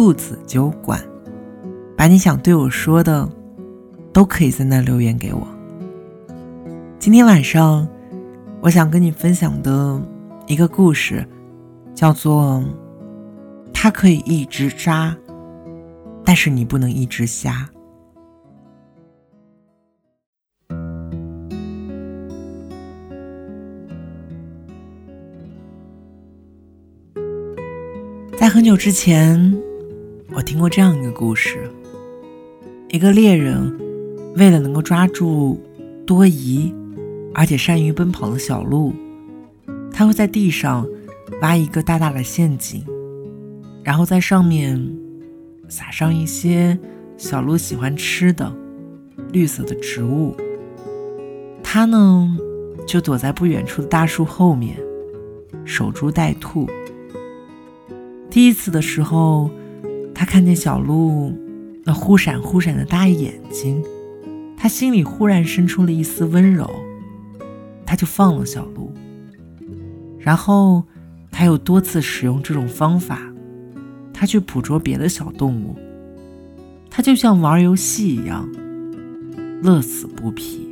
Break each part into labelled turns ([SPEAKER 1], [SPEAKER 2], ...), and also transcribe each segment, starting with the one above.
[SPEAKER 1] 兔子酒馆，把你想对我说的，都可以在那留言给我。今天晚上，我想跟你分享的一个故事，叫做“它可以一直扎，但是你不能一直瞎”。在很久之前。我听过这样一个故事：一个猎人为了能够抓住多疑而且善于奔跑的小鹿，他会在地上挖一个大大的陷阱，然后在上面撒上一些小鹿喜欢吃的绿色的植物。他呢，就躲在不远处的大树后面守株待兔。第一次的时候。他看见小鹿那忽闪忽闪的大眼睛，他心里忽然生出了一丝温柔，他就放了小鹿。然后他又多次使用这种方法，他去捕捉别的小动物，他就像玩游戏一样，乐此不疲。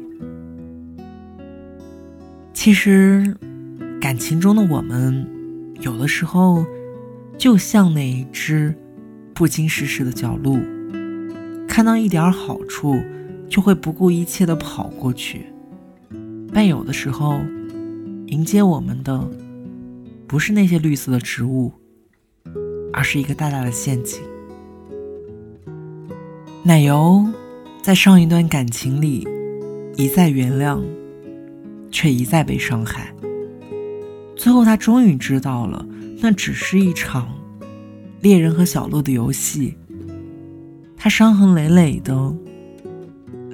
[SPEAKER 1] 其实，感情中的我们，有的时候就像那一只。不经世事的小鹿，看到一点好处，就会不顾一切的跑过去。但有的时候，迎接我们的不是那些绿色的植物，而是一个大大的陷阱。奶油在上一段感情里一再原谅，却一再被伤害。最后，他终于知道了，那只是一场。猎人和小鹿的游戏，他伤痕累累的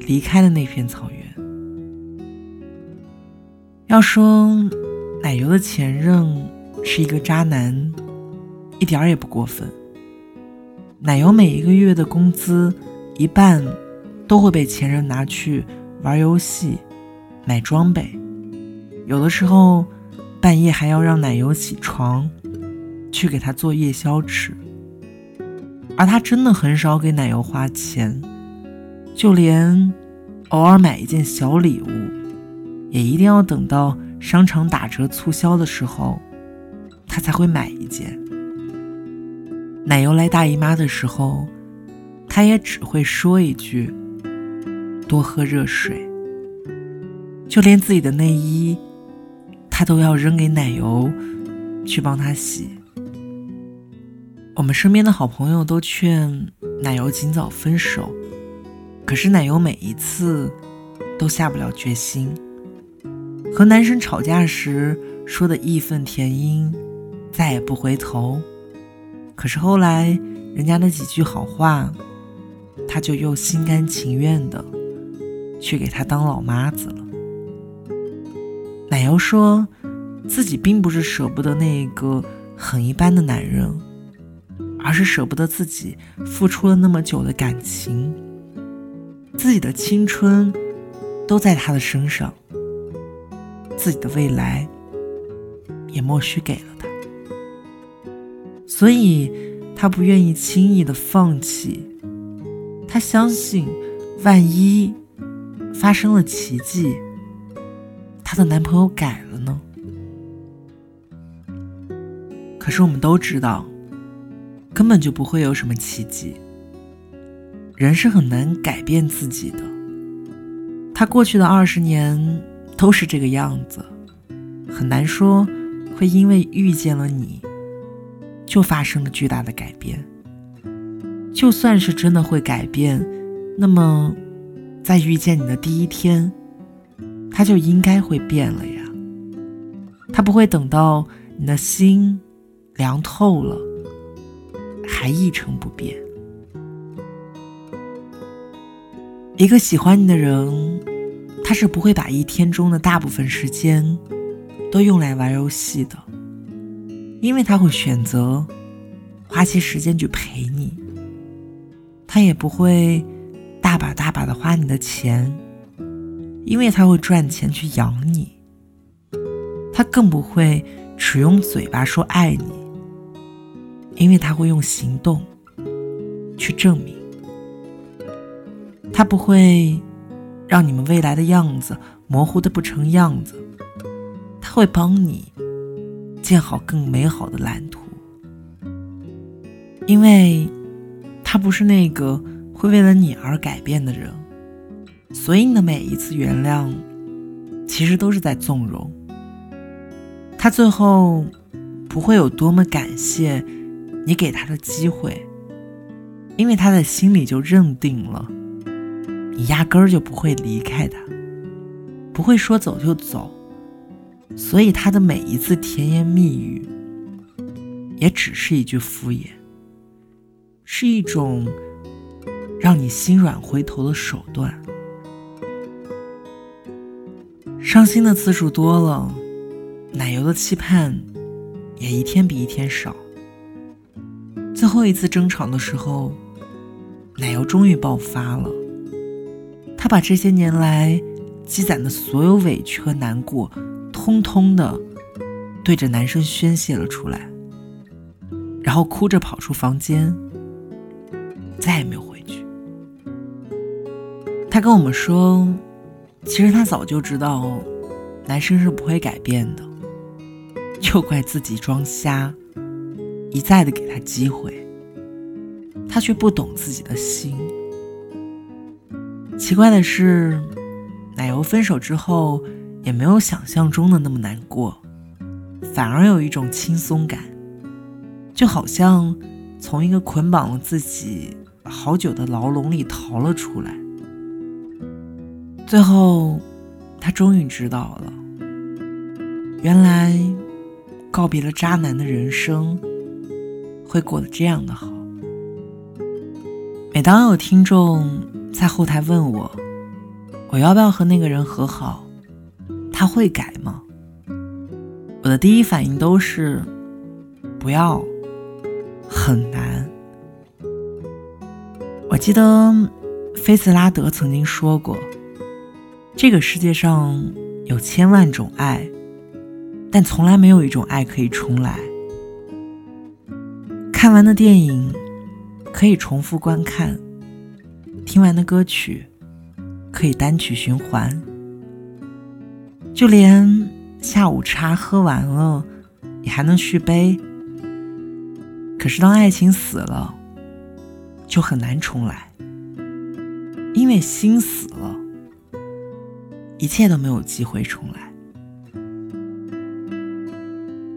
[SPEAKER 1] 离开了那片草原。要说奶油的前任是一个渣男，一点儿也不过分。奶油每一个月的工资一半都会被前任拿去玩游戏、买装备，有的时候半夜还要让奶油起床。去给他做夜宵吃，而他真的很少给奶油花钱，就连偶尔买一件小礼物，也一定要等到商场打折促销的时候，他才会买一件。奶油来大姨妈的时候，他也只会说一句：“多喝热水。”就连自己的内衣，他都要扔给奶油去帮他洗。我们身边的好朋友都劝奶油尽早分手，可是奶油每一次都下不了决心。和男生吵架时说的义愤填膺，再也不回头。可是后来人家的几句好话，他就又心甘情愿的去给他当老妈子了。奶油说自己并不是舍不得那个很一般的男人。而是舍不得自己付出了那么久的感情，自己的青春都在他的身上，自己的未来也默许给了他，所以他不愿意轻易的放弃。他相信，万一发生了奇迹，她的男朋友改了呢？可是我们都知道。根本就不会有什么奇迹。人是很难改变自己的。他过去的二十年都是这个样子，很难说会因为遇见了你，就发生了巨大的改变。就算是真的会改变，那么在遇见你的第一天，他就应该会变了呀。他不会等到你的心凉透了。还一成不变。一个喜欢你的人他是不会把一天中的大部分时间都用来玩游戏的因为他会选择花些时间去陪你。他也不会大把大把的花你的钱因为他会赚钱去养你。他更不会只用嘴巴说爱你因为他会用行动去证明。他不会让你们未来的样子模糊的不成样子，他会帮你建好更美好的蓝图，因为他不是那个会为了你而改变的人，所以你的每一次原谅，其实都是在纵容。他最后不会有多么感谢你给他的机会，因为他的心里就认定了。你压根儿就不会离开他，不会说走就走，所以他的每一次甜言蜜语，也只是一句敷衍，是一种让你心软回头的手段。伤心的次数多了，奶油的期盼也一天比一天少。最后一次争吵的时候，奶油终于爆发了。他把这些年来积攒的所有委屈和难过，通通的对着男生宣泄了出来，然后哭着跑出房间，再也没有回去。他跟我们说，其实他早就知道男生是不会改变的，就怪自己装瞎，一再的给他机会，他却不懂自己的心。奇怪的是，奶油分手之后也没有想象中的那么难过，反而有一种轻松感，就好像从一个捆绑了自己好久的牢笼里逃了出来。最后，他终于知道了，原来告别了渣男的人生会过得这样的好。每当有听众。在后台问我，我要不要和那个人和好？他会改吗？我的第一反应都是不要，很难。我记得菲茨拉德曾经说过，这个世界上有千万种爱，但从来没有一种爱可以重来。看完的电影可以重复观看。听完的歌曲可以单曲循环，就连下午茶喝完了，也还能续杯。可是当爱情死了，就很难重来，因为心死了，一切都没有机会重来。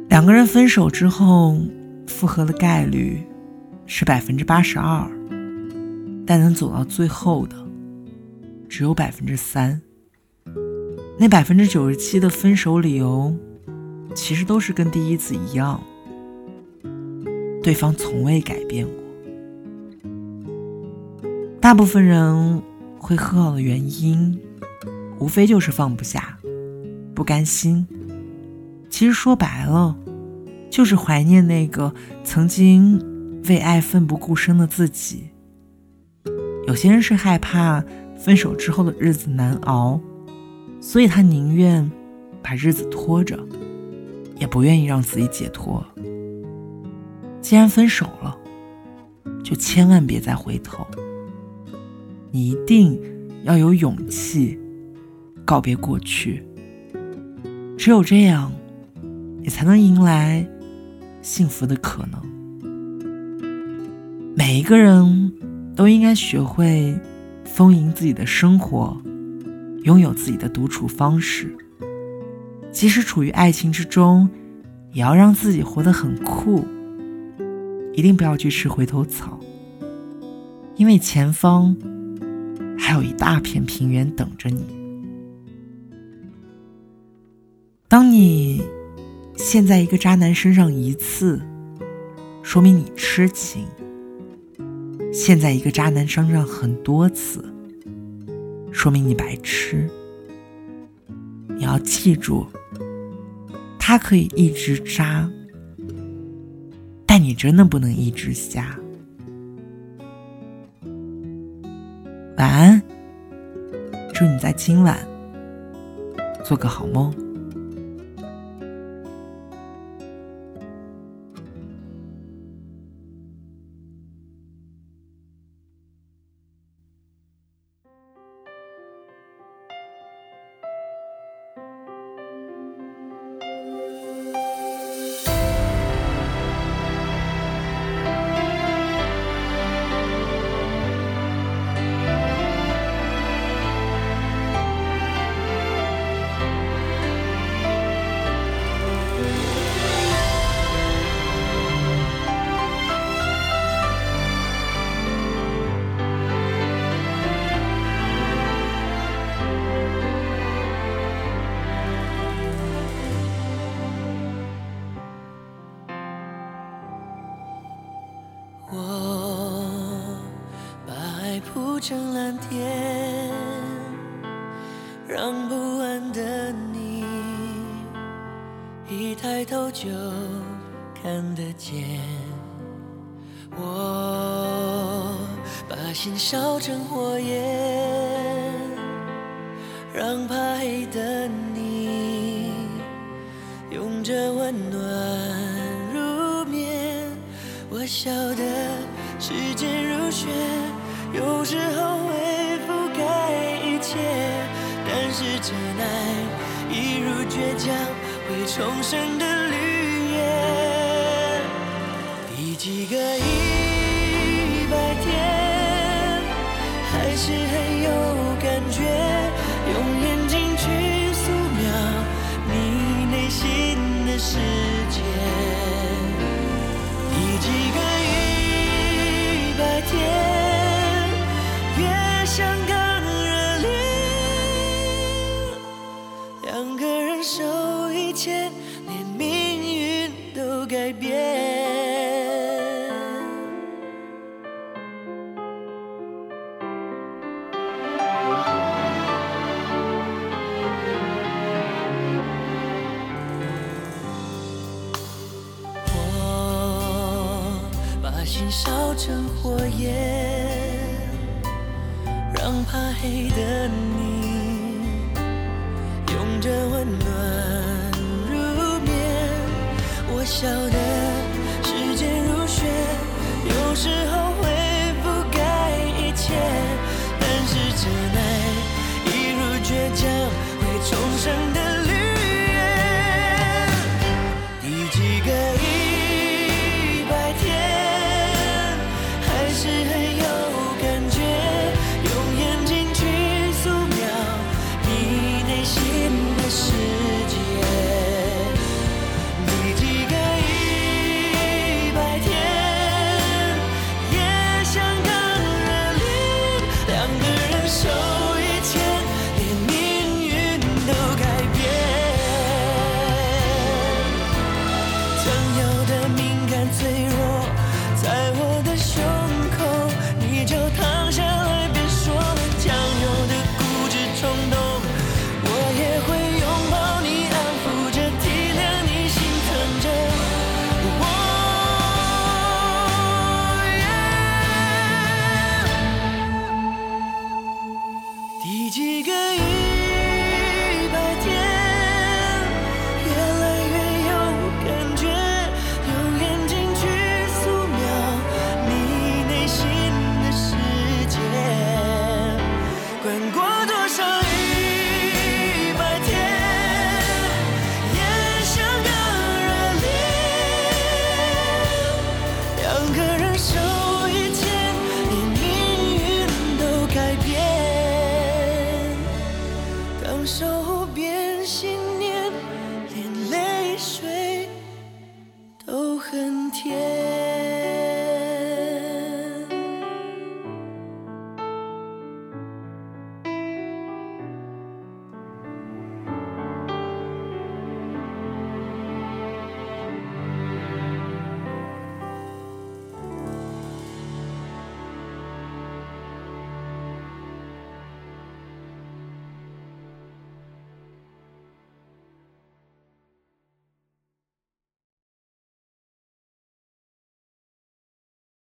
[SPEAKER 1] 两个人分手之后复合的概率是百分之八十二。但能走到最后的，只有百分之三。那百分之九十七的分手理由，其实都是跟第一次一样，对方从未改变过。大部分人会和好的原因，无非就是放不下、不甘心。其实说白了，就是怀念那个曾经为爱奋不顾身的自己。有些人是害怕分手之后的日子难熬，所以他宁愿把日子拖着，也不愿意让自己解脱。既然分手了，就千万别再回头。你一定要有勇气告别过去，只有这样，你才能迎来幸福的可能。每一个人。都应该学会丰盈自己的生活，拥有自己的独处方式。即使处于爱情之中，也要让自己活得很酷。一定不要去吃回头草，因为前方还有一大片平原等着你。当你陷在一个渣男身上一次，说明你痴情。陷在一个渣男身上很多次，说明你白痴。你要记住，他可以一直渣，但你真的不能一直瞎。晚安，祝你在今晚做个好梦。
[SPEAKER 2] 一抬头就看得见。我把心烧成火焰，让怕黑的你拥着温暖入眠。我晓得时间如雪。有时候会覆盖一切，但是真爱一如倔强会重生的忍受一切，连命运都改变。我把心烧成火焰。让怕黑的